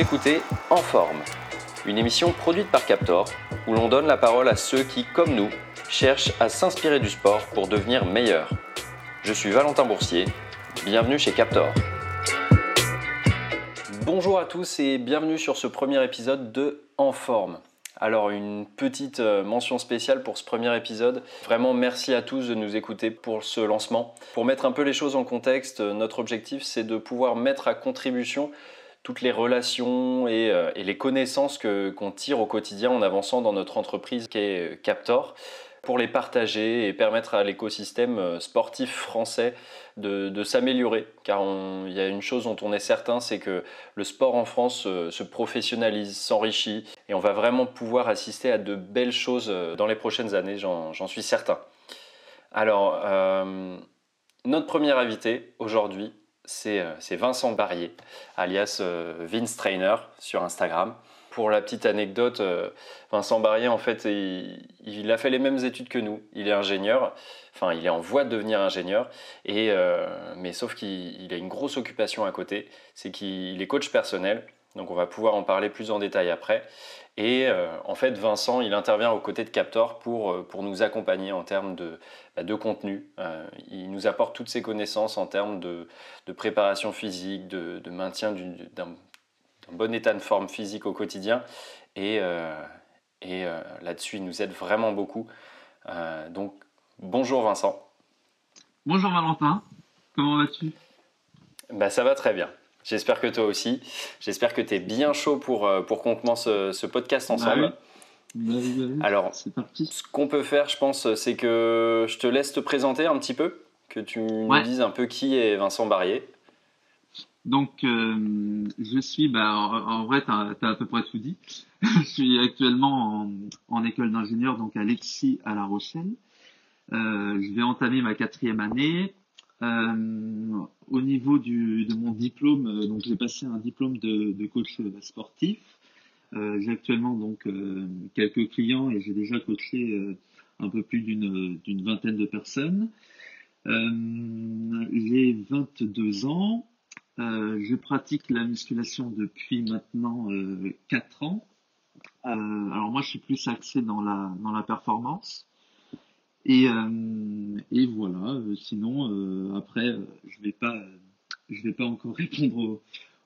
Écoutez En Forme, une émission produite par Captor où l'on donne la parole à ceux qui, comme nous, cherchent à s'inspirer du sport pour devenir meilleurs. Je suis Valentin Boursier, bienvenue chez Captor. Bonjour à tous et bienvenue sur ce premier épisode de En Forme. Alors une petite euh, mention spéciale pour ce premier épisode. Vraiment merci à tous de nous écouter pour ce lancement. Pour mettre un peu les choses en contexte, euh, notre objectif c'est de pouvoir mettre à contribution toutes les relations et, euh, les connaissances qu'on tire au quotidien en avançant dans notre entreprise qui est Captor pour les partager et permettre à l'écosystème euh, sportif français de, s'améliorer. Car il y a une chose dont on est certain, c'est que le sport en France euh, se professionnalise, s'enrichit, et on va vraiment pouvoir assister à de belles choses euh, dans les prochaines années, j'en suis certain. Alors, notre premier invité aujourd'hui, c'est Vincent Barrier, alias Vince Trainer sur Instagram. Pour la petite anecdote, euh, Vincent Barrier, en fait, il, a fait les mêmes études que nous. Il est ingénieur, enfin, il est en voie de devenir ingénieur, et, euh, mais sauf qu'il a une grosse occupation à côté, c'est qu'il est coach personnel, donc on va pouvoir en parler plus en détail après. Et euh, en fait, Vincent, il intervient aux côtés de Captor pour, pour nous accompagner en termes de, bah, de contenu. il nous apporte toutes ses connaissances en termes de, de préparation physique, de, de maintien d'un bon état de forme physique au quotidien. Et, euh, et euh, là-dessus, il nous aide vraiment beaucoup. Euh, donc, bonjour Vincent. Bonjour Valentin, comment vas-tu? Bah, Ça va très bien. J'espère que toi aussi. J'espère que tu es bien chaud pour, pour qu'on commence ce podcast bah ensemble. Bah Alors, ce qu'on peut faire, je pense, c'est que je te laisse te présenter un petit peu, que tu nous dises un peu qui est Vincent Barrier. Donc, euh, je suis, bah, en, vrai, tu as, à peu près tout dit. je suis actuellement en, en école d'ingénieur, donc à Lexi à La Rochelle. Euh, je vais entamer ma quatrième année. Euh, au niveau de mon diplôme, euh, donc j'ai passé un diplôme de, coach sportif. Euh, j'ai actuellement donc quelques clients et j'ai déjà coaché un peu plus d'une vingtaine de personnes. j'ai 22 ans. Je pratique la musculation depuis maintenant euh, 4 ans. Alors moi, je suis plus axé dans la dans la performance. Et, euh, et voilà. Sinon, après, je vais pas je vais pas encore répondre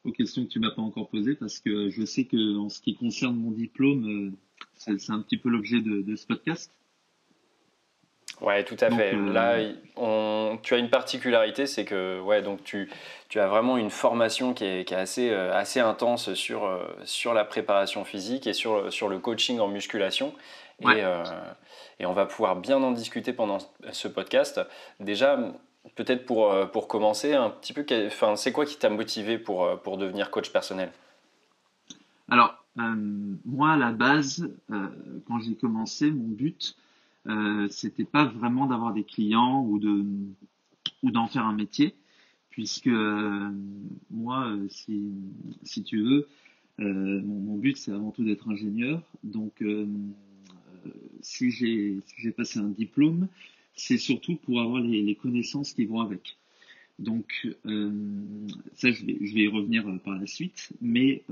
aux, questions que tu m'as pas encore posées parce que je sais que en ce qui concerne mon diplôme, c'est un petit peu l'objet de, de ce podcast. Ouais, tout à fait. Euh, Là, on, tu as une particularité, c'est que ouais, donc tu, tu as vraiment une formation qui est, qui est assez, euh, assez intense sur, euh, sur la préparation physique et sur, sur le coaching en musculation. Et, et, on va pouvoir bien en discuter pendant ce podcast. Déjà, peut-être pour, pour commencer, un petit peu, enfin, c'est quoi qui t'a motivé pour, pour devenir coach personnel? Alors, moi, à la base, quand j'ai commencé, mon but, euh, c'était pas vraiment d'avoir des clients ou de ou d'en faire un métier, puisque euh, moi, euh, si si tu veux, mon, but c'est avant tout d'être ingénieur. Donc, si j'ai si j'ai passé un diplôme, c'est surtout pour avoir les, connaissances qui vont avec. Donc ça, je vais, je vais y revenir par la suite. Mais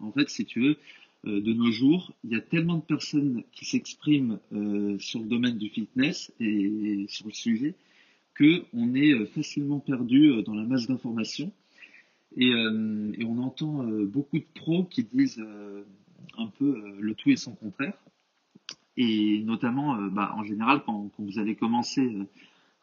en fait, si tu veux, de nos jours, il y a tellement de personnes qui s'expriment euh, sur le domaine du fitness et, sur le sujet que on est euh, facilement perdu dans la masse d'informations. Et, et, on entend beaucoup de pros qui disent un peu le tout et son contraire. Et notamment bah, en général quand, quand, vous allez commencer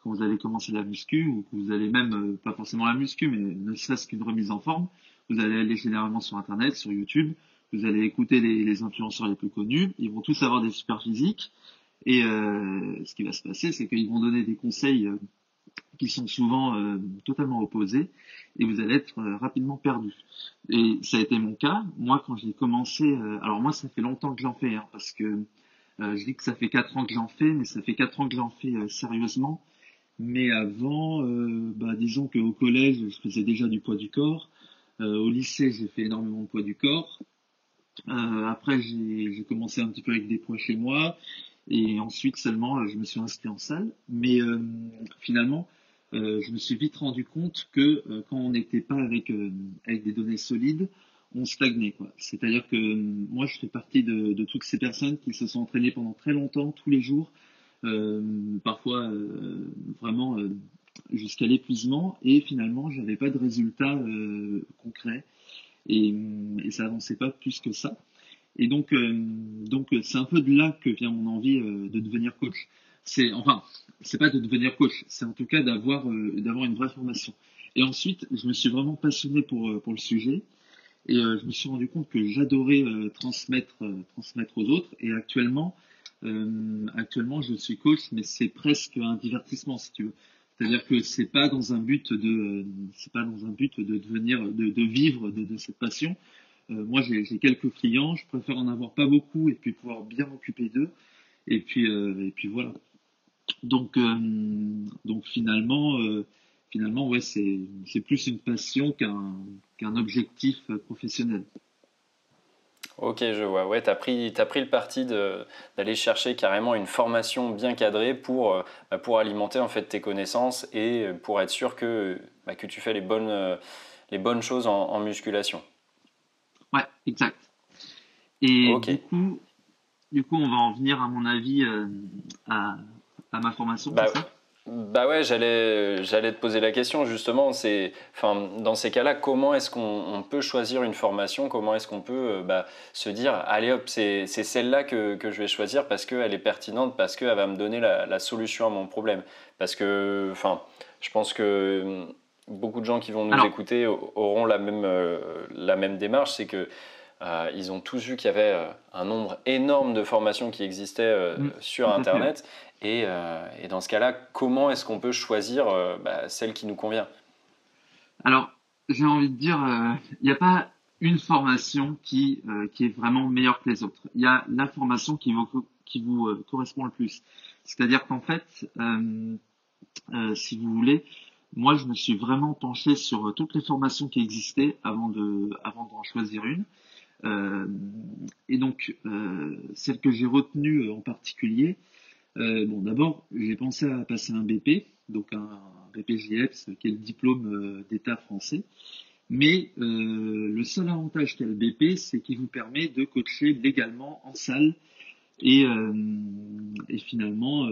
quand vous allez commencer la muscu ou que vous allez même pas forcément la muscu mais ne serait-ce qu'une remise en forme vous allez aller généralement sur internet sur YouTube vous allez écouter les, les, influenceurs les plus connus, ils vont tous avoir des super physiques, et euh, ce qui va se passer, c'est qu'ils vont donner des conseils euh, qui sont souvent euh, totalement opposés, et vous allez être euh, rapidement perdu. Et ça a été mon cas. Moi, quand j'ai commencé, alors moi, ça fait longtemps que j'en fais, hein, parce que je dis que ça fait quatre ans que j'en fais, mais ça fait quatre ans que j'en fais sérieusement. Mais avant, bah, disons qu'au collège, je faisais déjà du poids du corps. au lycée, j'ai fait énormément de poids du corps. Euh, après, j'ai commencé un petit peu avec des poids chez moi. Et ensuite seulement, euh, je me suis inscrit en salle. Mais euh, finalement, je me suis vite rendu compte que quand on n'était pas avec, avec des données solides, ont stagné. C'est-à-dire que moi, je fais partie de, de, toutes ces personnes qui se sont entraînées pendant très longtemps, tous les jours, parfois vraiment jusqu'à l'épuisement, et finalement, j'avais pas de résultats concrets et, et ça avançait pas plus que ça. Et donc, donc c'est un peu de là que vient mon envie de devenir coach. C'est enfin, c'est pas de devenir coach, c'est en tout cas d'avoir d'avoir une vraie formation. Et ensuite, je me suis vraiment passionné pour pour le sujet. Et je me suis rendu compte que j'adorais transmettre, transmettre aux autres. Et actuellement, euh, actuellement, je suis coach, mais c'est presque un divertissement, si tu veux. C'est-à-dire que c'est pas dans un but de, c'est pas dans un but de devenir, de, de vivre de, cette passion. Euh, moi, j'ai quelques clients, je préfère en avoir pas beaucoup et puis pouvoir bien m'occuper d'eux. Et puis, euh, et puis voilà. Donc, euh, donc finalement, finalement, ouais, c'est, c'est plus une passion qu'un, qu'un objectif professionnel. Ok, je vois. Ouais, tu as pris, as pris le parti d'aller chercher carrément une formation bien cadrée pour, euh, bah, pour alimenter en fait tes connaissances et euh, pour être sûr que, bah, que tu fais les bonnes, euh, les bonnes choses en, musculation. Ouais, exact. Et du, coup, du coup, on va en venir, à mon avis, à, à, ma formation. Bah, ça? Bah ouais, j'allais j'allais te poser la question justement. C'est, enfin, dans ces cas-là, comment est-ce qu'on peut choisir une formation? Comment est-ce qu'on peut euh, bah, se dire, allez hop, c'est celle-là que, que, je vais choisir parce qu'elle est pertinente, parce qu'elle va me donner la, la, solution à mon problème? Parce que, enfin, je pense que hum, beaucoup de gens qui vont nous écouter auront la même euh, la même démarche, c'est que euh, ils ont tous vu qu'il y avait un nombre énorme de formations qui existaient mmh, sur Internet euh, et, dans ce cas-là, comment est-ce qu'on peut choisir euh, bah, celle qui nous convient? Alors, j'ai envie de dire, euh, il n'y a pas une formation qui, qui est vraiment meilleure que les autres. Il y a la formation qui vous, qui vous correspond le plus. C'est-à-dire qu'en fait, si vous voulez, moi, je me suis vraiment penché sur toutes les formations qui existaient avant de, avant d'en choisir une. et donc, celle que j'ai retenue en particulier, euh, bon, d'abord, j'ai pensé à passer un BP, donc un, BPJEPS, qui est le diplôme euh, d'État français. Mais euh, le seul avantage qu'a le BP, c'est qu'il vous permet de coacher légalement en salle et, finalement,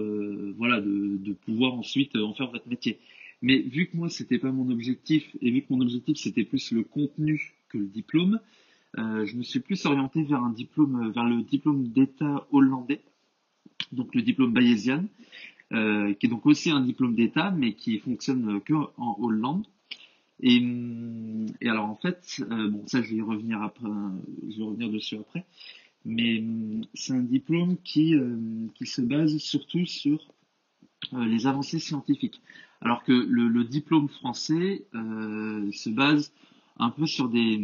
voilà, de, de, pouvoir ensuite en faire votre métier. Mais vu que moi, c'était pas mon objectif, et vu que mon objectif c'était plus le contenu que le diplôme, je me suis plus orienté vers un diplôme, vers le diplôme d'État hollandais donc le diplôme bayésien, euh, qui est donc aussi un diplôme d'État, mais qui fonctionne que en Hollande. Et, et alors en fait, euh, bon ça je vais y revenir après, je vais revenir dessus après, mais c'est un diplôme qui euh, qui se base surtout sur les avancées scientifiques, alors que le, le diplôme français se base un peu sur des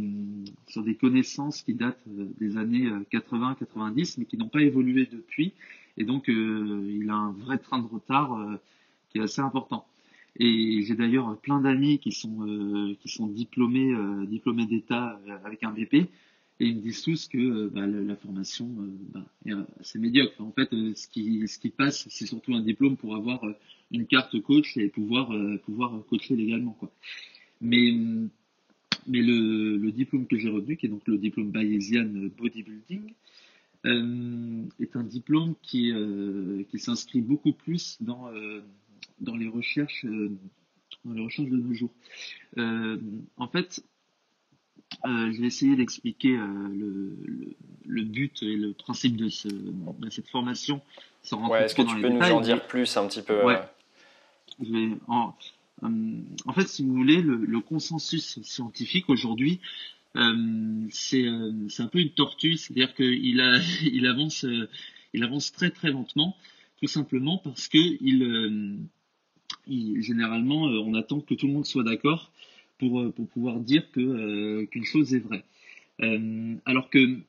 sur des connaissances qui datent des années 80-90, mais qui n'ont pas évolué depuis et donc, euh, il a un vrai train de retard euh, qui est assez important. Et j'ai d'ailleurs plein d'amis qui sont euh, qui sont diplômés diplômés d'État avec un BP et ils me disent tous que bah, la, formation bah, est assez médiocre. En fait, ce qui ce qui passe, c'est surtout un diplôme pour avoir une carte coach et pouvoir pouvoir coacher légalement quoi. Mais mais le, le diplôme que j'ai retenu, qui est donc le diplôme Bayesian Bodybuilding, est un diplôme qui, euh, qui s'inscrit beaucoup plus dans, euh, dans les recherches dans les recherches de nos jours. en fait, je vais essayer d'expliquer le, le, le, but et le principe de, ce, de cette formation sans ouais, Est-ce que tu peux nous en dire plus un petit peu ouais. Je vais en, en fait, si vous voulez, le, le consensus scientifique aujourd'hui euh, c'est euh, c'est un peu une tortue, c'est-à-dire qu'il euh, avance très très lentement, tout simplement parce que généralement on attend que tout le monde soit d'accord pour pouvoir dire qu'une chose est vraie. alors que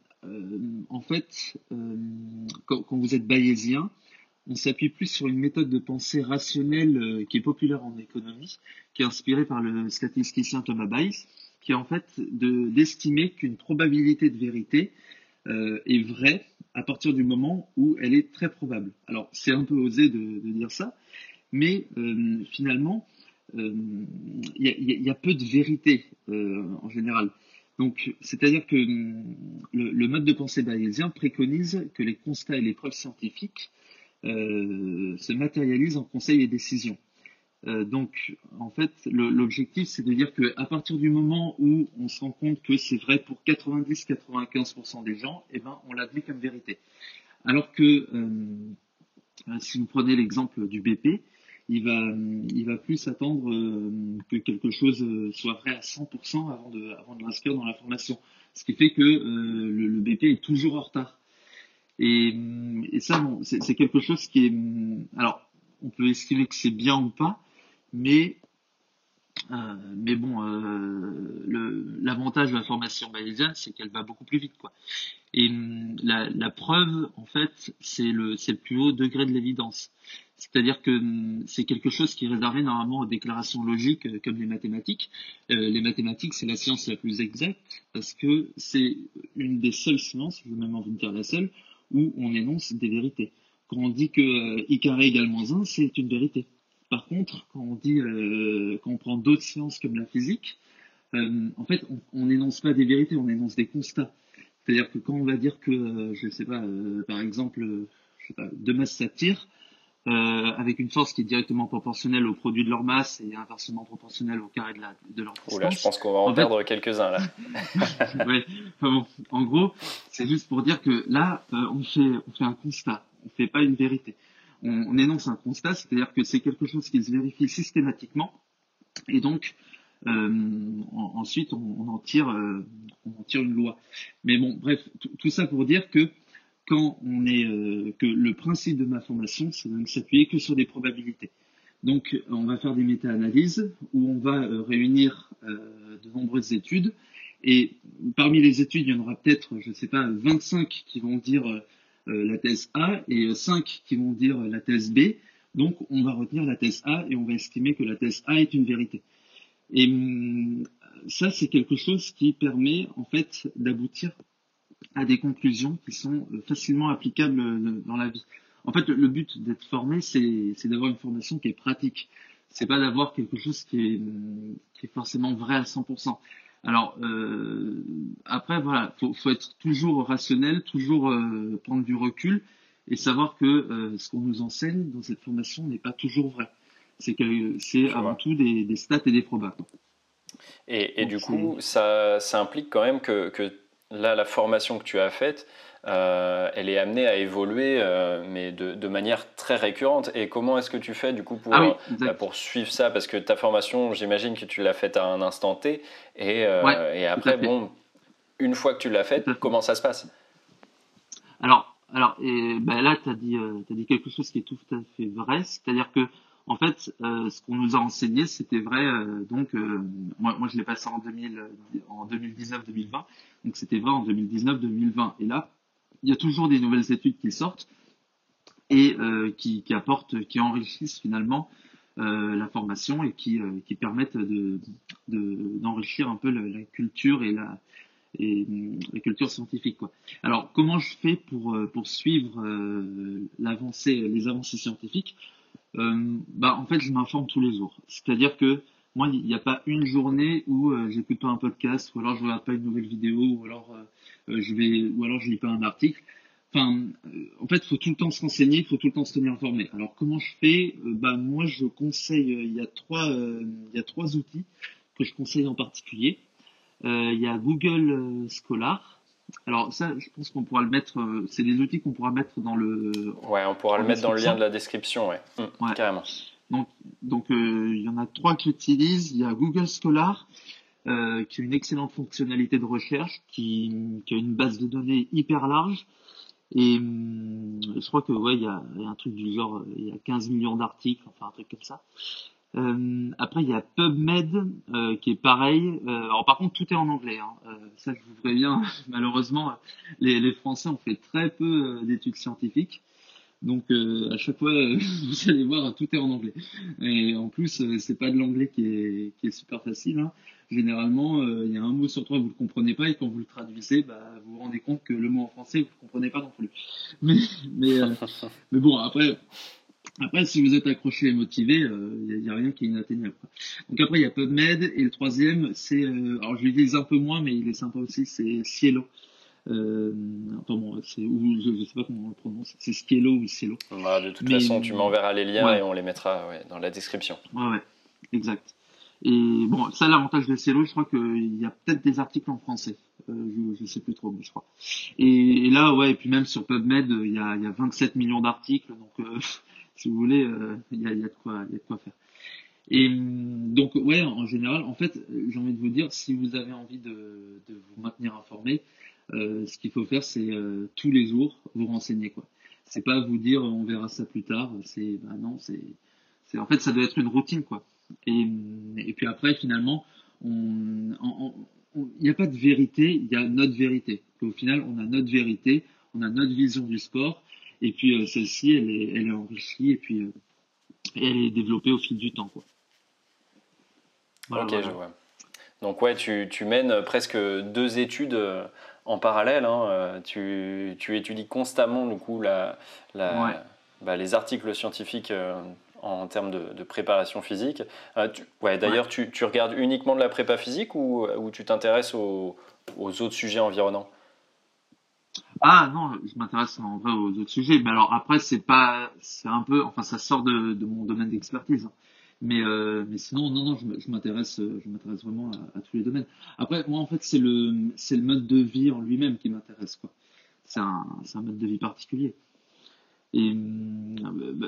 en fait, quand, quand, vous êtes bayésien, on s'appuie plus sur une méthode de pensée rationnelle qui est populaire en économie, qui est inspirée par le statisticien Thomas Bayes qui est en fait d'estimer qu'une probabilité de vérité euh, est vraie à partir du moment où elle est très probable. Alors c'est un peu osé de, dire ça, mais euh, finalement, il euh, y, a peu de vérité en général. Donc, c'est-à-dire que hum, le, mode de pensée bayésien préconise que les constats et les preuves scientifiques se matérialisent en conseils et décisions. Euh, donc, en fait, l'objectif, c'est de dire qu'à partir du moment où on se rend compte que c'est vrai pour 90-95% des gens, eh ben, on l'admet comme vérité. Alors que, euh, si vous prenez l'exemple du BP, il va, plus attendre euh, que quelque chose soit vrai à 100% avant de, l'inscrire dans la formation. Ce qui fait que le, BP est toujours en retard. Et, ça, c'est quelque chose qui est... Alors, on peut estimer que c'est bien ou pas, mais euh, mais bon, euh, l'avantage de la formation bayésienne, c'est qu'elle va beaucoup plus vite, quoi. Et hum, la, preuve, en fait, c'est le, le plus haut degré de l'évidence. C'est-à-dire que hum, c'est quelque chose qui est réservé normalement aux déclarations logiques euh, comme les mathématiques. Les mathématiques, c'est la science la plus exacte parce que c'est une des seules sciences, je veux même envie de dire la seule, où on énonce des vérités. Quand on dit que euh, i carré égale moins 1, c'est une vérité. Par contre, quand on dit, euh, quand on prend d'autres sciences comme la physique, euh, en fait, on n'énonce pas des vérités, on énonce des constats. C'est-à-dire que quand on va dire que, euh, je ne sais pas, par exemple, je sais pas, deux masses s'attirent, avec une force qui est directement proportionnelle au produit de leur masse et inversement proportionnelle au carré de, la, de leur distance. Oula, je pense qu'on va en, perdre quelques-uns là. ouais. enfin bon, en gros, c'est juste pour dire que là, on fait, on fait un constat, on fait pas une vérité on, énonce un constat, c'est-à-dire que c'est quelque chose qui se vérifie systématiquement, et donc euh, ensuite on, en tire, euh, on en tire une loi. Mais bon, bref, tout ça pour dire que euh, que le principe de ma formation, c'est de ne s'appuyer que sur des probabilités. Donc, on va faire des méta-analyses où on va réunir de nombreuses études. Et parmi les études, il y en aura peut-être, je ne sais pas, 25 qui vont dire la thèse A et 5 qui vont dire la thèse B. Donc on va retenir la thèse A et on va estimer que la thèse A est une vérité. Et hum, ça, c'est quelque chose qui permet en fait d'aboutir à des conclusions qui sont euh, facilement applicables euh, dans la vie. En fait, le but d'être formé, c'est d'avoir une formation qui est pratique. C'est pas d'avoir quelque chose qui est, qui est forcément vrai à 100%. Alors euh, après voilà, faut, faut être toujours rationnel, toujours euh, prendre du recul et savoir que euh, ce qu'on nous enseigne dans cette formation n'est pas toujours vrai. C'est que c'est avant tout des, des, stats et des probas. Et, et du coup, ça, ça implique quand même que, que là, la formation que tu as faite, euh, elle est amenée à évoluer, euh, mais de, manière très récurrente. Et comment est-ce que tu fais du coup pour, ah euh, pour suivre ça? Parce que ta formation, j'imagine que tu l'as faite à un instant T. Et, et après, bon, une fois que tu l'as faite, comment ça se passe? Alors, alors et, ben là, tu as, dit, as dit quelque chose qui est tout à fait vrai. C'est-à-dire que en fait, ce qu'on nous a enseigné, c'était vrai. donc, moi, moi, je l'ai passé en, 2000, en 2019-2020. Donc, c'était vrai en 2019-2020. Et là, il y a toujours des nouvelles études qui sortent et euh, qui, apportent, qui enrichissent finalement euh, la formation et qui, euh, permettent de, d'enrichir un peu la, culture et la, culture scientifique. Alors, comment je fais pour, pour suivre les avancées scientifiques? Bah, En fait, je m'informe tous les jours. C'est-à-dire que moi, il n'y a pas une journée où euh, j'écoute pas un podcast, ou alors je regarde pas une nouvelle vidéo, ou alors euh, euh, je vais, ou alors je lis pas un article. Enfin, en fait, il faut tout le temps se renseigner, il faut tout le temps se tenir informé. Alors, comment je fais? Bah, moi, je conseille. Il y a trois, il y a trois outils que je conseille en particulier. il y a Google Scholar. Alors ça, je pense qu'on pourra le mettre. c'est des outils qu'on pourra mettre dans le. Ouais, on pourra le mettre dans le lien de la description, ouais, mmh, ouais. carrément. Donc, euh, il y en a trois que j'utilise. Il y a Google Scholar, euh, qui a une excellente fonctionnalité de recherche, qui, qui, a une base de données hyper large. Et hum, je crois que ouais, il y a, un truc du genre, il y a 15 millions d'articles, enfin un truc comme ça. Euh, après, il y a PubMed euh, qui est pareil. Euh, alors par contre, tout est en anglais. Hein. Euh, ça, je vous préviens. Malheureusement, les, Français ont fait très peu d'études scientifiques. Donc euh, à chaque fois, vous allez voir, tout est en anglais. Et en plus, euh, c'est pas de l'anglais qui est, qui est super facile. Hein. Généralement, euh, il y a un mot sur trois vous le comprenez pas et quand vous le traduisez, bah, vous vous rendez compte que le mot en français vous le comprenez pas non plus. Mais mais mais bon après. Après, si vous êtes accroché et motivé, il euh, n'y a, a, rien qui est inatteignable. Donc après, il y a PubMed et le troisième, c'est, euh, alors je l'utilise un peu moins, mais il est sympa aussi, c'est Cielo. Euh, enfin bon, ou, je ne sais pas comment on le prononce, c'est Cielo ou Cielo. Bah, de toute façon, tu m'enverras les liens et on les mettra ouais, dans la description. Ouais, ouais, exact. Et bon, ça, l'avantage de Cielo, je crois qu'il y a peut-être des articles en français. Euh, je, ne sais plus trop, mais je crois. Et, là, ouais, et puis même sur PubMed, il y a, il y a 27 millions d'articles, donc euh, si vous voulez, euh, il y, a, y, a de quoi, y a de quoi faire. Et donc, ouais, en général, en fait, j'ai envie de vous dire, si vous avez envie de, de vous maintenir informé, euh, ce qu'il faut faire, c'est euh, tous les jours vous renseigner, quoi. C'est pas vous dire on verra ça plus tard. C'est, bah non, c'est, c'est, en fait, ça doit être une routine, quoi. Et, et puis après, finalement, on, il n'y a pas de vérité, il y a notre vérité. au final, on a notre vérité, on a notre vision du sport, et puis euh, celle-ci, elle est, elle est enrichie et puis euh, elle est développée au fil du temps. Quoi. ok, je vois. Donc ouais, tu, tu, mènes presque deux études en parallèle. Hein. Tu, tu, étudies constamment du coup la, la bah, les articles scientifiques en termes de, préparation physique. ouais, D'ailleurs, tu, tu, regardes uniquement de la prépa physique ou, ou tu t'intéresses aux, aux, autres sujets environnants? Ah non, je m'intéresse en vrai aux autres sujets. Mais alors après, c'est pas, c'est un peu, enfin, ça sort de, de mon domaine d'expertise. Hein. Mais euh, mais sinon, non, non, je m'intéresse, je m'intéresse vraiment à, tous les domaines. Après, moi, en fait, c'est le, c'est le mode de vie en lui-même qui m'intéresse, quoi. C'est un, c'est un mode de vie particulier. Et bah,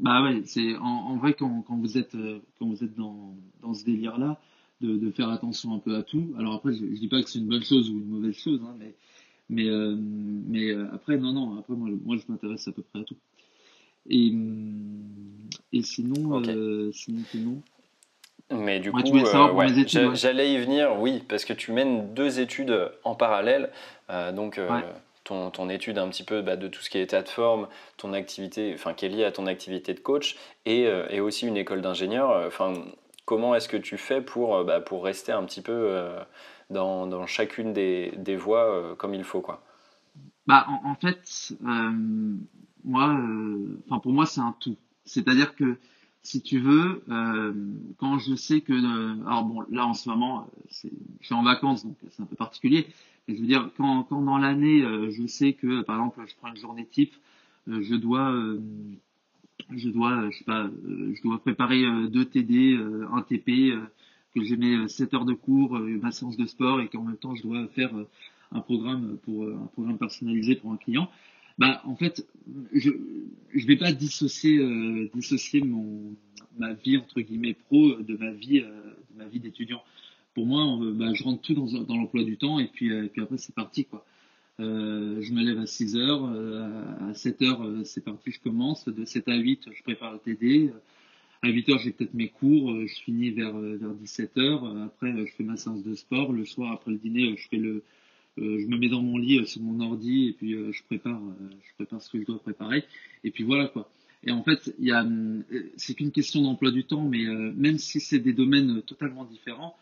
bah ouais, c'est en, vrai quand, quand vous êtes quand vous êtes dans, dans ce délire-là, de, de faire attention un peu à tout. Alors après, je, je dis pas que c'est une bonne chose ou une mauvaise chose, hein, mais mais, euh, mais euh, après, non, non, après, moi, je m'intéresse à peu près à tout. Et, et sinon, euh, sinon, Mais du coup, j'allais y venir, oui, parce que tu mènes deux études en parallèle. donc, ton, ton, étude un petit peu bah, de tout ce qui est état de forme, ton activité, enfin, qui est liée à ton activité de coach, et, et aussi une école d'ingénieur. Enfin, comment est-ce que tu fais pour, bah, pour rester un petit peu dans, dans chacune des, des voies euh, comme il faut quoi? Bah, en, fait, euh, moi, euh, enfin pour moi c'est un tout. C'est-à-dire que si tu veux, quand je sais que, alors bon, là en ce moment, je suis en vacances donc c'est un peu particulier. Mais je veux dire, quand, dans l'année, je sais que, par exemple, je prends une journée type, je dois, je dois, je sais pas, je dois préparer deux TD, un TP, que j'ai mes 7 heures de cours, euh, ma séance de sport et qu'en même temps je dois faire euh, euh, un programme personnalisé pour un client, bah en fait je je vais pas dissocier dissocier mon ma vie entre guillemets pro de ma vie de ma vie d'étudiant. Pour moi, bah, je rentre tout dans, l'emploi du temps et puis puis après c'est parti. Euh, je me lève à 6 heures, à 7 heures c'est parti, je commence, de 7 à 8 je prépare le TD, à 8 heures, j'ai peut-être mes cours, euh, je finis vers, euh, vers 17 heures. Euh, après, je fais ma séance de sport. Le soir, après le dîner, je fais le, je me mets dans mon lit sur mon ordi et puis je prépare, je prépare ce que je dois préparer. Et puis voilà quoi. Et en fait, c'est qu'une question d'emploi du temps, mais même si c'est des domaines totalement différents,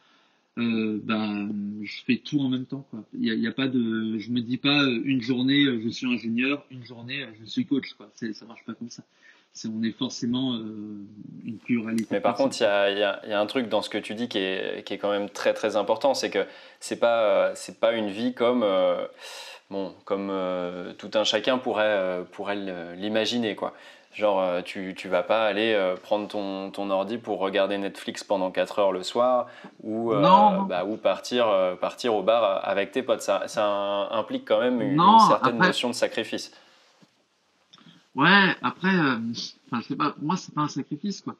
euh, bah, je fais tout en même temps. Quoi. Il y a, pas de, je me dis pas une journée je suis ingénieur, une journée je suis coach. Quoi. C'est, ça marche pas comme ça on est forcément euh, une pluralité. Mais par contre, il y a, y a, un truc dans ce que tu dis qui est, qui est quand même très très important, c'est que c'est pas c'est pas une vie comme euh, bon comme euh, tout un chacun pourrait pourrait l'imaginer quoi. Genre, tu, tu vas pas aller prendre ton, ton ordi pour regarder Netflix pendant 4 heures le soir ou, bah, ou partir, partir au bar avec tes potes. Ça, ça implique quand même une, certaine notion de sacrifice. Ouais, après, euh, enfin, je sais pas, moi, c'est pas un sacrifice, quoi.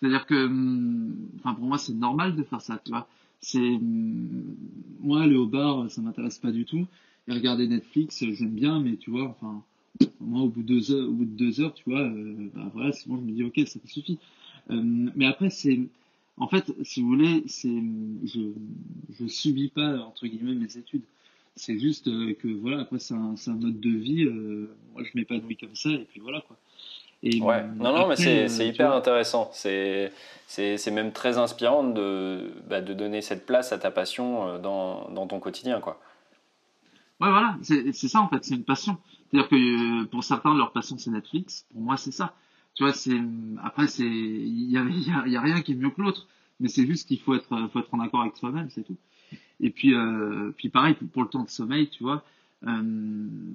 C'est-à-dire que, hum, enfin, pour moi, c'est normal de faire ça, tu vois. C'est, hum, moi, aller au bar, ça m'intéresse pas du tout. Et regarder Netflix, j'aime bien, mais tu vois, enfin, moi, au bout de deux heures, au bout de deux heures, tu vois, euh, bah voilà, c'est bon, je me dis, ok, ça suffit. Euh, mais après, c'est, en fait, si vous voulez, c'est, je, je subis pas, entre guillemets, mes études. C'est juste euh, que voilà, après c'est un, un, mode de vie. Euh, moi, je m'épanouis comme ça et puis voilà quoi. Et, ouais, non, non, mais c'est euh, hyper intéressant. C'est même très inspirant de, bah, de donner cette place à ta passion dans, dans ton quotidien quoi. Ouais, voilà, c'est ça en fait, c'est une passion. C'est-à-dire que pour certains, leur passion c'est Netflix. Pour moi, c'est ça. tu vois, c'est après c'est il y a, y a, rien qui est mieux que l'autre, mais c'est juste qu'il faut être faut être en accord avec soi-même, c'est tout. Et puis euh, puis pareil pour le temps de sommeil, tu vois. Euh,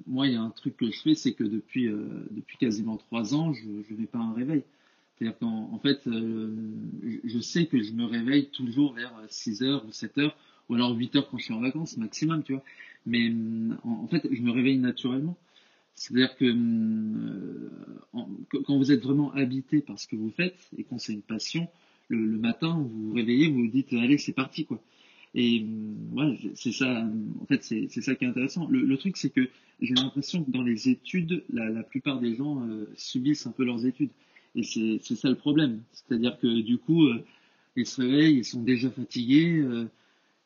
moi, il y a un truc que je fais, c'est que depuis euh, depuis quasiment trois ans, je je vais pas un réveil. C'est-à-dire qu'en en fait, je sais que je me réveille toujours vers 6 heures ou 7 heures, ou alors 8 heures quand je suis en vacances maximum, tu vois. Mais en, fait, je me réveille naturellement. C'est-à-dire que quand vous êtes vraiment habité par ce que vous faites et quand c'est une passion, le, matin vous vous réveillez, vous vous dites allez c'est parti quoi. Et voilà, c'est ça. En fait, c'est ça qui est intéressant. Le, truc c'est que j'ai l'impression que dans les études, la, la plupart des gens euh, subissent un peu leurs études. Et c'est ça le problème. C'est-à-dire que du coup, euh, ils se réveillent, ils sont déjà fatigués,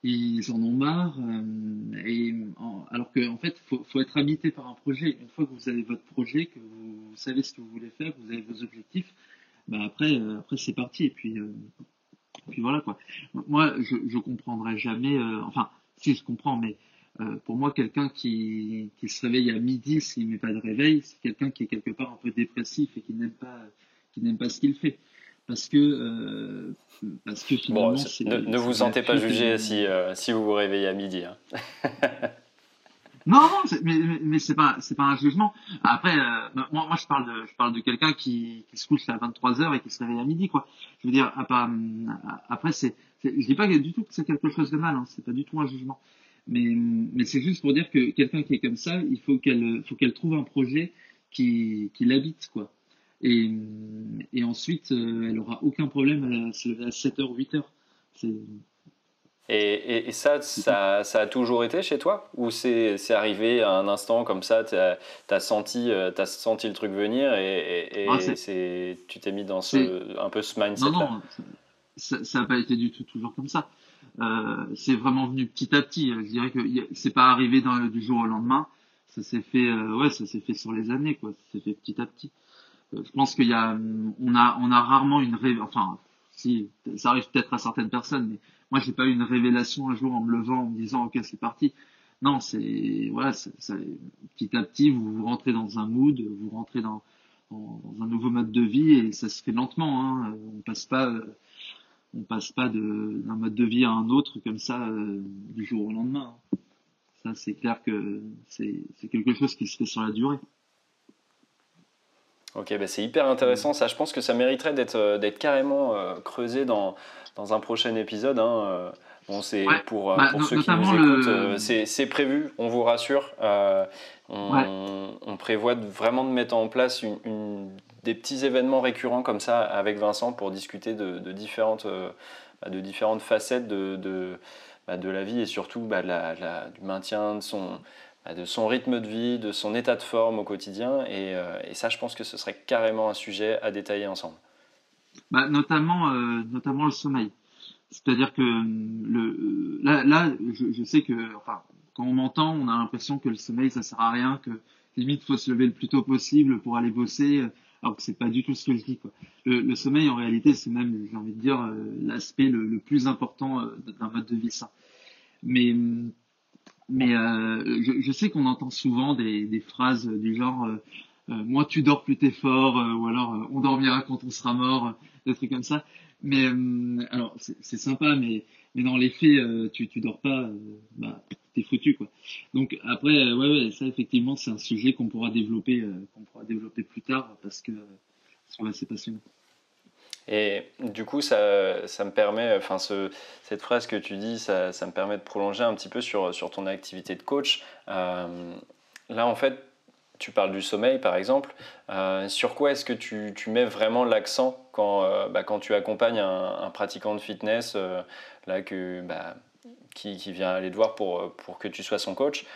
ils en ont marre. Euh, et alors qu'en en fait, faut, faut être habité par un projet. Une fois que vous avez votre projet, que vous, savez ce que vous voulez faire, que vous avez vos objectifs, bah après, euh, après c'est parti. Et puis, euh, puis voilà quoi. Moi, je, je comprendrai jamais. enfin, si je comprends, mais pour moi, quelqu'un qui, qui se réveille à midi s'il met pas de réveil, c'est quelqu'un qui est quelque part un peu dépressif et qui n'aime pas, qui n'aime pas ce qu'il fait parce que euh, parce que finalement ne, ne, vous sentez pas jugé si euh, si vous vous réveillez à midi hein. non non mais mais c'est pas c'est pas un jugement. Après euh, moi je parle de je parle de quelqu'un qui se couche à 23 heures et qui se réveille à midi quoi. Je veux dire après c'est je dis pas du tout que c'est quelque chose de mal hein, c'est pas du tout un jugement. Mais mais c'est juste pour dire que quelqu'un qui est comme ça il faut qu'elle faut qu'elle trouve un projet qui qui l'habite quoi. Et, et ensuite, euh, elle aura aucun problème à se lever à 7h ou 8h. Et, et, ça, ça, ça, a toujours été chez toi? Ou c'est arrivé à un instant comme ça, tu as, as, senti, euh, as senti le truc venir et, et ah, tu t'es mis dans ce, un peu ce mindset Non, non, ça n'a pas été du tout toujours comme ça. Euh, c'est vraiment venu petit à petit. Je dirais que c'est pas arrivé dans, du jour au lendemain. Ça s'est fait, euh, ouais, ça s'est fait sur les années, quoi. Ça s'est fait petit à petit je pense qu'il y a, on a, on a rarement une rêve, enfin, si, ça arrive peut-être à certaines personnes, mais moi j'ai pas eu une révélation un jour en me levant en me disant ok c'est parti. Non, c'est voilà, petit à petit vous, rentrez dans un mood, vous rentrez dans, dans, un nouveau mode de vie et ça se fait lentement. Hein. On passe pas, on passe pas d'un mode de vie à un autre comme ça euh, du jour au lendemain. Ça c'est clair que c'est quelque chose qui se fait sur la durée. Ok, bah c'est hyper intéressant. Ça, je pense que ça mériterait d'être euh, d'être carrément euh, creusé dans, dans un prochain épisode. Hein. Euh. Bon, c'est pour, bah, pour ceux qui nous écoutent, c'est prévu, on vous rassure. on, on, prévoit vraiment de mettre en place une, des petits événements récurrents comme ça avec Vincent pour discuter de, de différentes, de différentes facettes de, de, bah, de, la vie et surtout la, la, du maintien de son, de son rythme de vie, de son état de forme au quotidien. Euh, et, ça, je pense que ce serait carrément un sujet à détailler ensemble. Bah, notamment, euh, notamment le sommeil. C'est-à-dire que le, là, je, sais que, quand on m'entend, on a l'impression que le sommeil, ça sert à rien, que limite, faut se lever le plus tôt possible pour aller bosser, alors que c'est pas du tout ce que je dis. Le, sommeil, en réalité, c'est même, j'ai envie de dire, euh, l'aspect le, le, plus important d'un mode de vie sain. Mais mais euh, je, sais qu'on entend souvent des, phrases du genre euh, euh moi tu dors plus t'es fort euh, ou alors on dormira quand on sera mort des trucs comme ça. Mais alors c'est sympa mais mais dans les faits tu tu dors pas bah t'es foutu quoi. Donc après ouais, ouais ça effectivement c'est un sujet qu'on pourra développer qu'on pourra développer plus tard parce que c'est passionnant et du coup, ça, ça me permet, enfin, ce, cette phrase que tu dis, ça, ça, me permet de prolonger un petit peu sur, sur ton activité de coach. Euh, là, en fait, tu parles du sommeil, par exemple. Euh, sur quoi est-ce que tu, tu, mets vraiment l'accent quand, euh, bah, quand tu accompagnes un, pratiquant de fitness là, que, bah, qui, qui, vient aller te voir pour, pour que tu sois son coach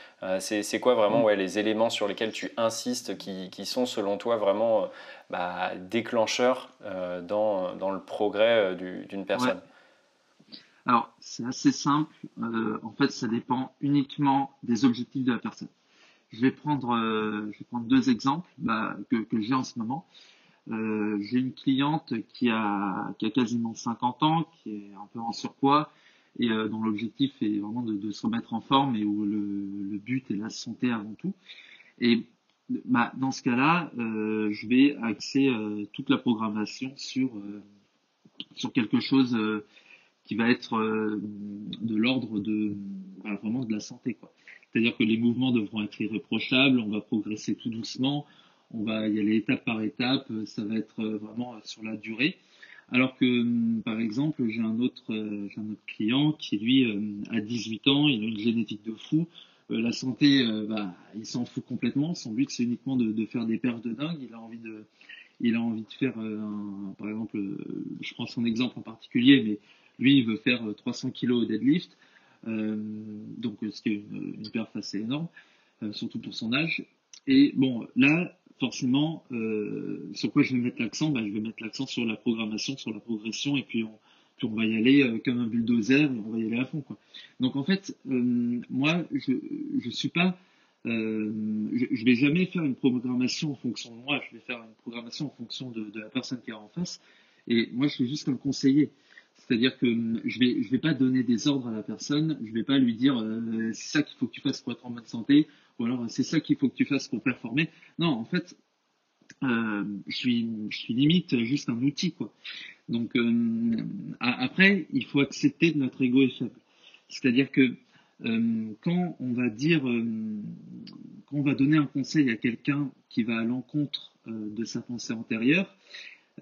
C'est quoi vraiment ouais, les éléments sur lesquels tu insistes qui, qui sont, selon toi, vraiment bah, déclencheur euh, dans, dans, le progrès euh, d'une personne? Alors, c'est assez simple. Euh, en fait, ça dépend uniquement des objectifs de la personne. Je vais prendre, je vais prendre deux exemples bah, que, que j'ai en ce moment. j'ai une cliente qui a, qui a quasiment 50 ans, qui est un peu en surpoids et dont l'objectif est vraiment de, se remettre en forme et où le, but est la santé avant tout. Et bah, dans ce cas-là, euh, je vais axer euh, toute la programmation sur euh, sur quelque chose qui va être de l'ordre de bah, vraiment de la santé. C'est-à-dire que les mouvements devront être irréprochables, on va progresser tout doucement, on va y aller étape par étape, ça va être vraiment sur la durée. Alors que, hum, par exemple, j'ai un autre, j'ai un autre client qui lui a 18 ans, il a une génétique de fou, euh, la santé, euh, bah, il s'en fout complètement. Son but, c'est uniquement de, faire des perfs de dingue. Il a envie de, il a envie de faire, euh, par exemple, je prends son exemple en particulier, mais lui, il veut faire 300 kilos au deadlift. donc, ce qui est une, une perf assez énorme, surtout pour son âge. Et bon, là, forcément, euh, sur quoi je vais mettre l'accent bah, Je vais mettre l'accent sur la programmation, sur la progression, et puis on, puis on va y aller euh, comme un bulldozer on va y aller à fond quoi. Donc en fait, euh, moi je je suis pas je, vais jamais faire une programmation en fonction de moi, je vais faire une programmation en fonction de, la personne qui est en face et moi je suis juste un conseiller. C'est-à-dire que je vais je vais pas donner des ordres à la personne, je vais pas lui dire c'est ça qu'il faut que tu fasses pour être en bonne santé ou alors c'est ça qu'il faut que tu fasses pour performer. Non, en fait, euh, je suis limite juste un outil quoi. Donc euh, après, il faut accepter que notre ego est faible. C'est-à-dire que euh, quand on va dire, quand on va donner un conseil à quelqu'un qui va à l'encontre de sa pensée antérieure,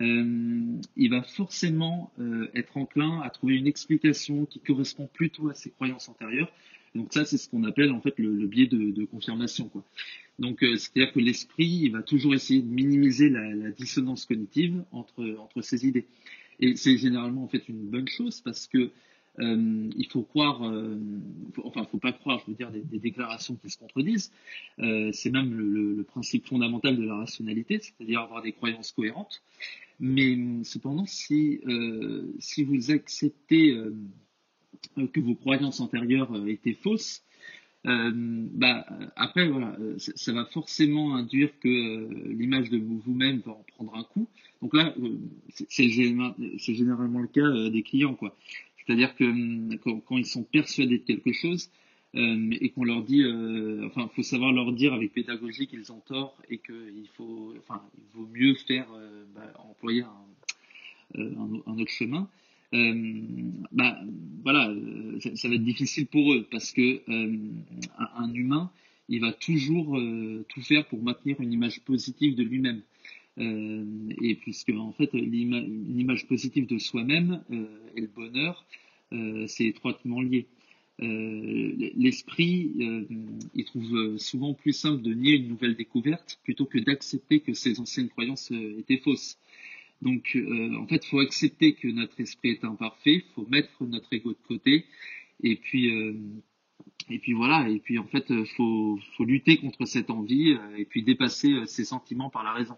il va forcément être enclin à trouver une explication qui correspond plutôt à ses croyances antérieures. Donc ça, c'est ce qu'on appelle en fait le, biais de, confirmation. Donc, euh, c'est-à-dire que l'esprit, va toujours essayer de minimiser la, dissonance cognitive entre, entre ces idées. Et c'est généralement en fait une bonne chose parce que euh, il faut croire, euh, enfin, faut pas croire, je veux dire, des, déclarations qui se contredisent. Euh, c'est même le, le, principe fondamental de la rationalité, c'est-à-dire avoir des croyances cohérentes. Mais cependant, si si vous acceptez que vos croyances antérieures étaient fausses, euh, bah, après, voilà, euh, ça va forcément induire que euh, l'image de vous-même va en prendre un coup. Donc là, c'est généralement le cas des clients. C'est-à-dire que quand, quand, ils sont persuadés de quelque chose et qu'on leur dit, enfin, faut savoir leur dire avec pédagogie qu'ils ont tort et qu'il enfin, il vaut mieux faire, bah, employer un autre chemin. Euh, bah, voilà, euh, ça, va être difficile pour eux parce que euh, un, humain, il va toujours tout faire pour maintenir une image positive de lui-même. et puisque en fait, une image positive de soi-même et le bonheur, c'est étroitement lié. L'esprit, il trouve souvent plus simple de nier une nouvelle découverte plutôt que d'accepter que ses anciennes croyances étaient fausses. Donc, euh, en fait, il faut accepter que notre esprit est imparfait, il faut mettre notre ego de côté, et puis, euh, et puis voilà, et puis en fait, il faut, faut lutter contre cette envie, euh, et puis dépasser ses sentiments par la raison.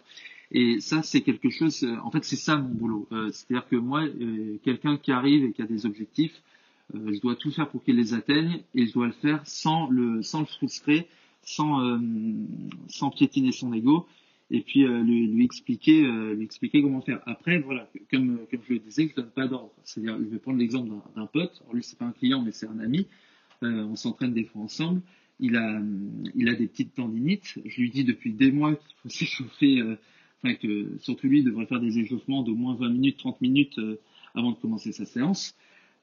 Et ça, c'est quelque chose, en fait, c'est ça mon boulot. C'est-à-dire que moi, quelqu'un qui arrive et qui a des objectifs, je dois tout faire pour qu'il les atteigne, et je dois le faire sans le, sans le frustrer, sans, sans piétiner son ego, et puis euh, lui, expliquer euh, lui expliquer comment faire. Après voilà, comme comme je le disais, je donne pas d'ordre. C'est-à-dire, je vais prendre l'exemple d'un pote. Alors lui c'est pas un client mais c'est un ami. Euh, on s'entraîne des fois ensemble. Il a il a des petites tendinites. Je lui dis depuis des mois qu'il faut s'échauffer. Enfin que surtout lui il devrait faire des échauffements d'au moins 20 minutes, 30 minutes avant de commencer sa séance.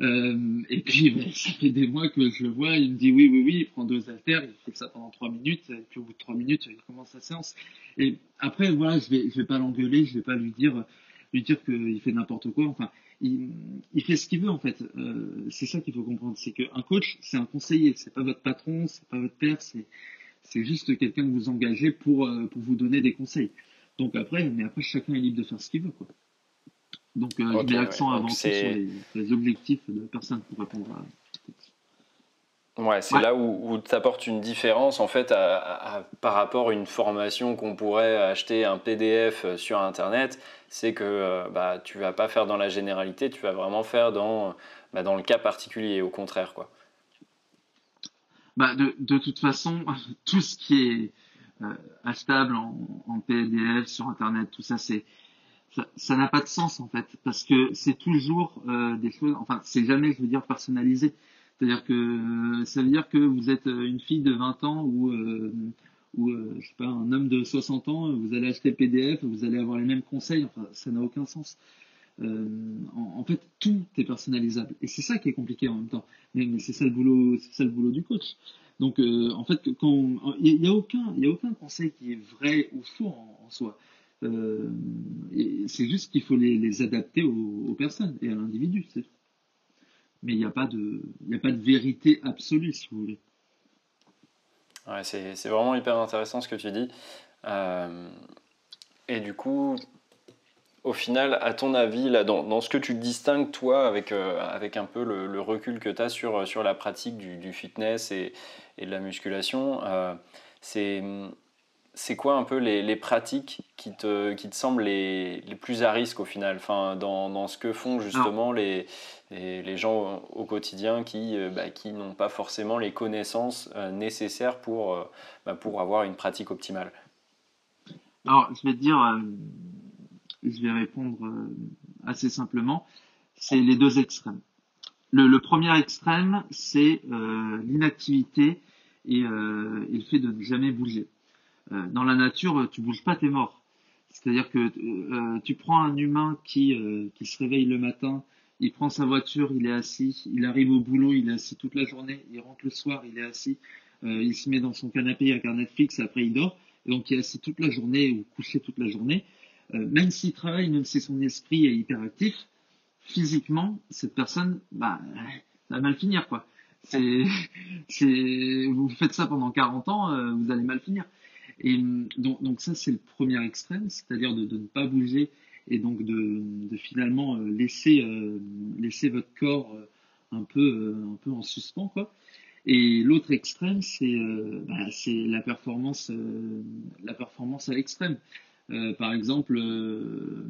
Euh, et puis, ça fait des mois que je le vois, il me dit oui, oui, oui, il prend deux haltères, il fait ça pendant trois minutes, et puis au bout de trois minutes, il commence sa séance. Et après, voilà, je vais, vais pas l'engueuler, je vais pas lui dire, lui dire qu'il fait n'importe quoi. Enfin, il, il, fait ce qu'il veut en fait. Euh, c'est ça qu'il faut comprendre, c'est qu'un coach, c'est un conseiller, c'est pas votre patron, c'est pas votre père, c'est c'est juste quelqu'un que vous engagez pour euh, pour vous donner des conseils. Donc après, mais après chacun est libre de faire ce qu'il veut quoi. Donc, euh, okay, il met l'accent avant tout sur les, les, objectifs de la personne pour répondre à. Ouais, c'est ouais. là où, où tu apportes une différence en fait à, à, à, par rapport à une formation qu'on pourrait acheter un PDF sur Internet. C'est que euh, bah, tu vas pas faire dans la généralité, tu vas vraiment faire dans, bah, dans le cas particulier, au contraire. Quoi. Bah, de, de toute façon, tout ce qui est euh, achetable en, en PDF sur Internet, tout ça, c'est ça n'a pas de sens en fait parce que c'est toujours euh, des choses enfin c'est jamais je veux dire personnalisé c'est-à-dire que euh, ça veut dire que vous êtes euh, une fille de 20 ans ou euh, ou je sais pas un homme de 60 ans, vous allez acheter le PDF, vous allez avoir les mêmes conseils. Enfin, ça n'a aucun sens. En, fait, tout est personnalisable et c'est ça qui est compliqué en même temps. Mais, c'est ça le boulot, c'est ça le boulot du coach. Donc, en fait, quand il n'y a, aucun, il y a aucun conseil qui est vrai ou faux en, soi. Euh, c'est juste qu'il faut les, adapter aux, personnes et à l'individu. Mais il n'y a pas de, a pas de vérité absolue, si vous voulez. C'est, vraiment hyper intéressant ce que tu dis. Euh, et du coup, au final, à ton avis, là, dans, dans, ce que tu distingues, toi, avec, euh, avec un peu le, recul que tu as sur, sur la pratique du, du fitness et, et, de la musculation, c'est, c'est quoi un peu les, les, pratiques qui te, qui te semblent les, les, plus à risque au final? Enfin, dans, dans ce que font justement les, les, gens au quotidien qui, euh, bah, qui n'ont pas forcément les connaissances nécessaires pour, bah, pour avoir une pratique optimale Alors, je vais te dire je vais répondre euh, assez simplement, c'est les deux extrêmes. Le, le premier extrême, c'est euh, l'inactivité et, euh, et, le fait de ne jamais bouger. Euh, dans la nature, tu bouges pas, t'es mort. C'est-à-dire que euh, tu prends un humain qui, qui se réveille le matin, il prend sa voiture, il est assis, il arrive au boulot, il est assis toute la journée, il rentre le soir, il est assis, il se met dans son canapé, il regarde Netflix, après il dort, et donc il est assis toute la journée ou couché toute la journée. Euh, même s'il travaille, même si son esprit est hyperactif, physiquement, cette personne, bah, ça va mal finir, quoi. C'est, c'est, vous faites ça pendant 40 ans, euh, vous allez mal finir. Et donc, donc ça, c'est le premier extrême, c'est-à-dire de, ne pas bouger et donc de, finalement euh, laisser, laisser votre corps un peu, en suspens. Et l'autre extrême, c'est, bah, la performance, à l'extrême. Euh, par exemple, euh,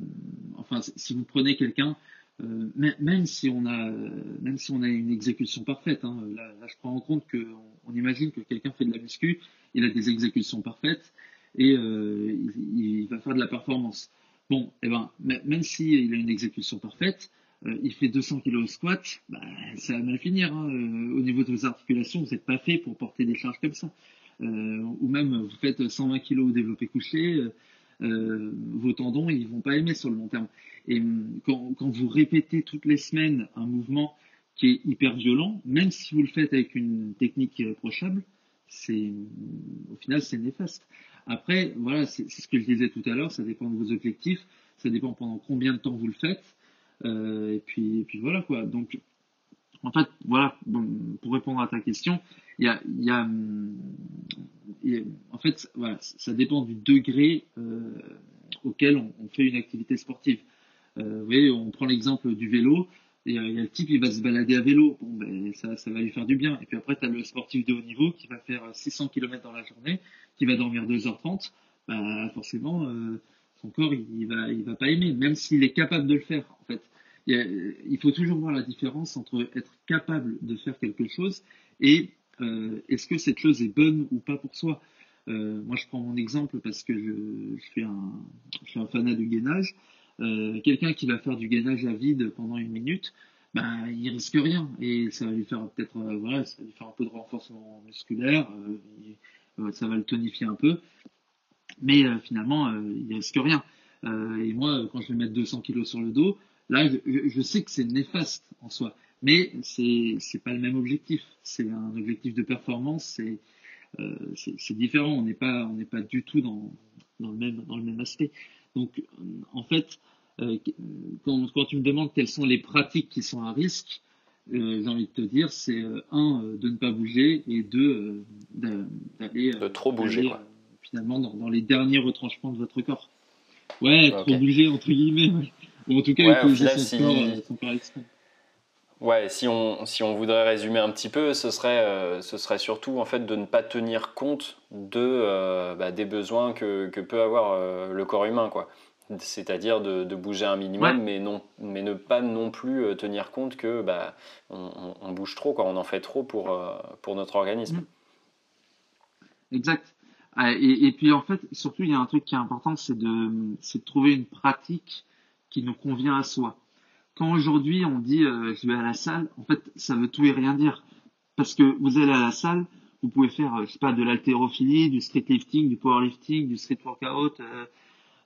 enfin, si vous prenez quelqu'un, euh, même si on a, une exécution parfaite, hein, là, là, je prends en compte que on, imagine que quelqu'un fait de la muscu, il a des exécutions parfaites et il, il, va faire de la performance. Bon, eh ben, même s'il il a une exécution parfaite, il fait 200 kg au squat, bah, ça va mal finir. Hein. au niveau de vos articulations, vous n'êtes pas fait pour porter des charges comme ça. ou même vous faites 120 kg au développé couché, euh, vos tendons, ils vont pas aimer sur le long terme. Et hum, quand, vous répétez toutes les semaines un mouvement qui est hyper violent, même si vous le faites avec une technique irréprochable, c'est au final c'est néfaste. Après, voilà, c'est ce que je disais tout à l'heure, ça dépend de vos objectifs, ça dépend pendant combien de temps vous le faites, euh, et puis et puis voilà quoi. Donc en fait, voilà, pour répondre à ta question, il y a, en fait, voilà, ça dépend du degré euh, auquel on, fait une activité sportive. Euh, vous voyez, on prend l'exemple du vélo, il y a le type, il va se balader à vélo, bon, ben, ça, ça va lui faire du bien. Et puis après, tu as le sportif de haut niveau qui va faire 600 km dans la journée, qui va dormir 2h30, bah, forcément, euh, son corps, il, va, il va pas aimer, même s'il est capable de le faire, en fait. Il, faut toujours voir la différence entre être capable de faire quelque chose et euh, est-ce que cette chose est bonne ou pas pour soi euh, Moi, je prends mon exemple parce que je suis un fanat du gainage. Euh, Quelqu'un qui va faire du gainage à vide pendant une minute, ben, il risque rien et ça va lui faire peut-être euh, voilà, ça lui un peu de renforcement musculaire, euh, ça va le tonifier un peu, mais finalement il risque rien. et moi, quand je vais mettre 200 kilos sur le dos, là, je, sais que c'est néfaste en soi. Mais c'est c'est pas le même objectif. C'est un objectif de performance. C'est différent. On n'est pas pas du tout dans le même dans le même aspect. Donc en fait, euh, quand, quand tu me demandes quelles sont les pratiques qui sont à risque, euh, j'ai envie de te dire, c'est euh, un de ne pas bouger et deux d'aller de trop bouger quoi. finalement dans, dans, les derniers retranchements de votre corps. Ouais, trop bouger entre guillemets. Ou en tout cas, ouais, utiliser son, corps, son corps extrême. Ouais, si on, si on voudrait résumer un petit peu, ce serait, euh, ce serait surtout en fait de ne pas tenir compte de, euh, bah, des besoins que, que peut avoir euh, le corps humain, quoi. C'est-à-dire de, de, bouger un minimum, ouais. mais, non, mais ne pas non plus tenir compte que bah, on, on, bouge trop, quoi. on en fait trop pour, pour notre organisme. Mmh. Exact. Ah, et, et, puis en fait, surtout, il y a un truc qui est important, c'est de, de trouver une pratique qui nous convient à soi quand aujourd'hui on dit euh, je vais à la salle, en fait, ça veut tout et rien dire. Parce que vous allez à la salle, vous pouvez faire, sais pas, de l'haltérophilie, du street lifting, du powerlifting, du street workout,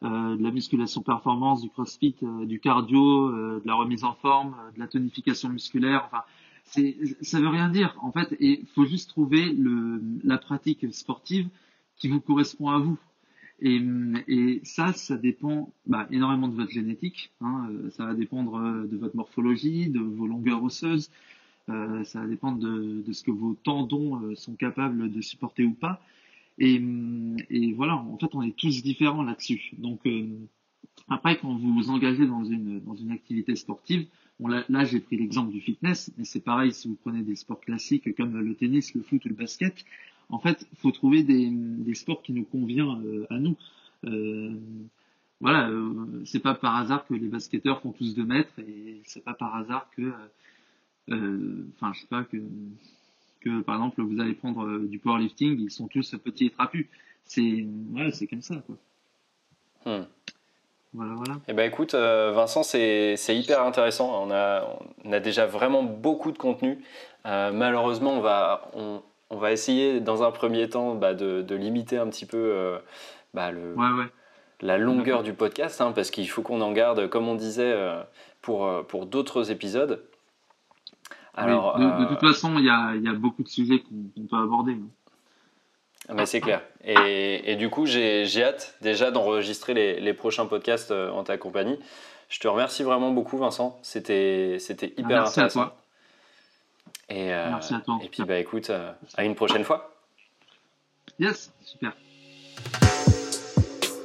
de la musculation performance, du crossfit, du cardio, de la remise en forme, de la tonification musculaire. Enfin, ça veut rien dire en fait. Et faut juste trouver la pratique sportive qui vous correspond à vous. Et, et ça, ça dépend bah, énormément de votre génétique. Hein, euh, ça va dépendre euh, de votre morphologie, de vos longueurs osseuses. Euh, ça va dépendre de, ce que vos tendons euh, sont capables de supporter ou pas. Et, voilà, en fait, on est tous différents là-dessus. Donc après, quand vous vous engagez dans une activité sportive, là j'ai pris l'exemple du fitness, mais c'est pareil si vous prenez des sports classiques comme le tennis, le foot ou le basket en fait, il faut trouver des, des, sports qui nous conviennent euh, à nous. Euh, voilà, euh, c'est pas par hasard que les basketteurs font tous deux mètres et c'est pas par hasard que, enfin, je sais pas que que par exemple vous allez prendre du powerlifting, ils sont tous petits et trapus. C'est voilà, c'est comme ça quoi. Hmm. Voilà, voilà. Eh ben écoute, Vincent, c'est hyper intéressant. On a, on a déjà vraiment beaucoup de contenu. malheureusement, on va, on, on va essayer dans un premier temps bah, de, limiter un petit peu euh, bah, le, la longueur du podcast, hein, parce qu'il faut qu'on en garde, comme on disait, euh, pour, euh, pour d'autres épisodes. Alors, de, toute façon, il y a, beaucoup de sujets qu'on peut aborder. Hein. Ah, mais c'est clair. Et, du coup, j'ai hâte déjà d'enregistrer les, prochains podcasts en ta compagnie. Je te remercie vraiment beaucoup, Vincent. C'était hyper Merci intéressant. À toi. Et, euh, Merci à toi. Et puis, bah, écoute, euh, à une prochaine fois. Yes, super.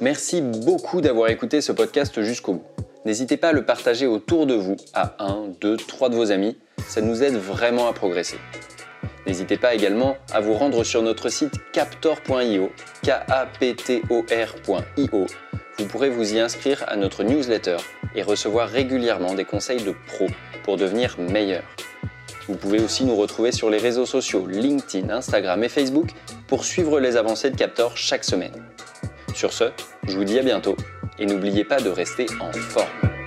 Merci beaucoup d'avoir écouté ce podcast jusqu'au bout. N'hésitez pas à le partager autour de vous, à un, deux, trois de vos amis. Ça nous aide vraiment à progresser. N'hésitez pas également à vous rendre sur notre site captor.io, K-A-P-T-O-R.io. Vous pourrez vous y inscrire à notre newsletter et recevoir régulièrement des conseils de pros pour devenir meilleur. Vous pouvez aussi nous retrouver sur les réseaux sociaux LinkedIn, Instagram et Facebook pour suivre les avancées de Captor chaque semaine. Sur ce, je vous dis à bientôt et n'oubliez pas de rester en forme.